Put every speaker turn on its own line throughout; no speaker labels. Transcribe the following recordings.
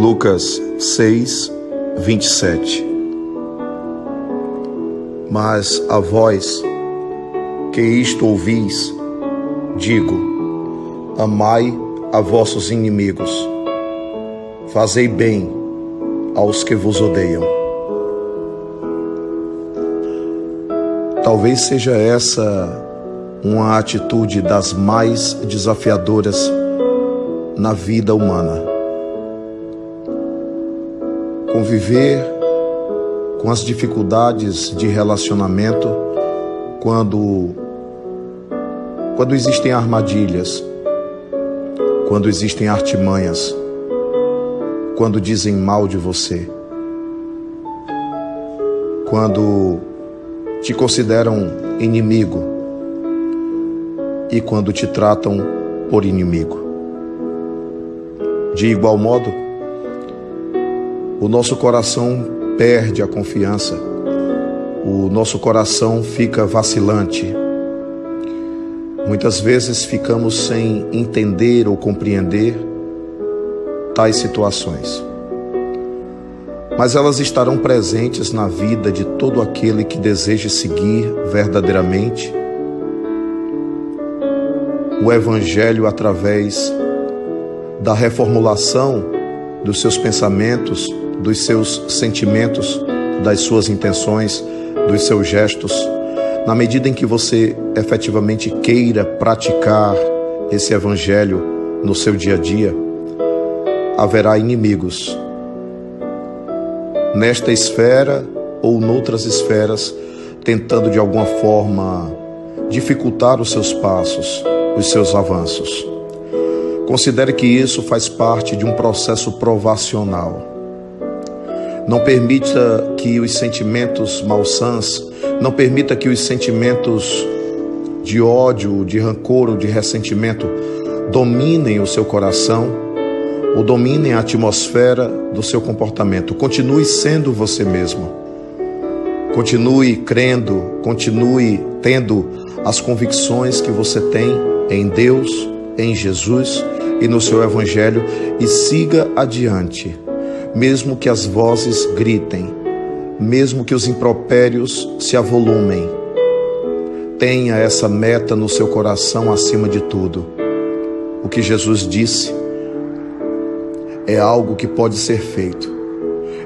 Lucas 6, 27 Mas a vós que isto ouvis, digo: amai a vossos inimigos, fazei bem aos que vos odeiam. Talvez seja essa uma atitude das mais desafiadoras na vida humana. Conviver com as dificuldades de relacionamento quando quando existem armadilhas, quando existem artimanhas, quando dizem mal de você, quando te consideram inimigo e quando te tratam por inimigo. De igual modo, o nosso coração perde a confiança, o nosso coração fica vacilante. Muitas vezes ficamos sem entender ou compreender tais situações. Mas elas estarão presentes na vida de todo aquele que deseja seguir verdadeiramente o Evangelho através da reformulação dos seus pensamentos, dos seus sentimentos, das suas intenções, dos seus gestos, na medida em que você efetivamente queira praticar esse evangelho no seu dia a dia, haverá inimigos. Nesta esfera ou noutras esferas, tentando de alguma forma dificultar os seus passos, os seus avanços. Considere que isso faz parte de um processo provacional. Não permita que os sentimentos malsãs, não permita que os sentimentos de ódio, de rancor ou de ressentimento dominem o seu coração ou dominem a atmosfera do seu comportamento. Continue sendo você mesmo. Continue crendo, continue tendo as convicções que você tem em Deus, em Jesus e no seu Evangelho e siga adiante, mesmo que as vozes gritem, mesmo que os impropérios se avolumem. Tenha essa meta no seu coração acima de tudo. O que Jesus disse é algo que pode ser feito.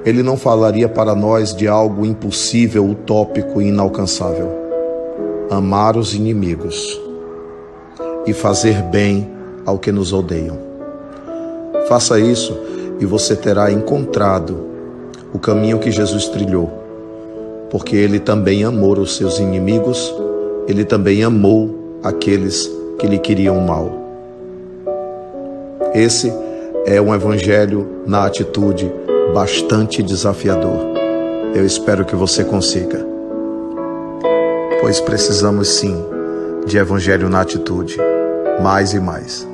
Ele não falaria para nós de algo impossível, utópico e inalcançável. Amar os inimigos e fazer bem ao que nos odeiam. Faça isso e você terá encontrado o caminho que Jesus trilhou, porque ele também amou os seus inimigos, ele também amou aqueles que lhe queriam mal. Esse é um evangelho na atitude bastante desafiador. Eu espero que você consiga. Pois precisamos sim de evangelho na atitude, mais e mais.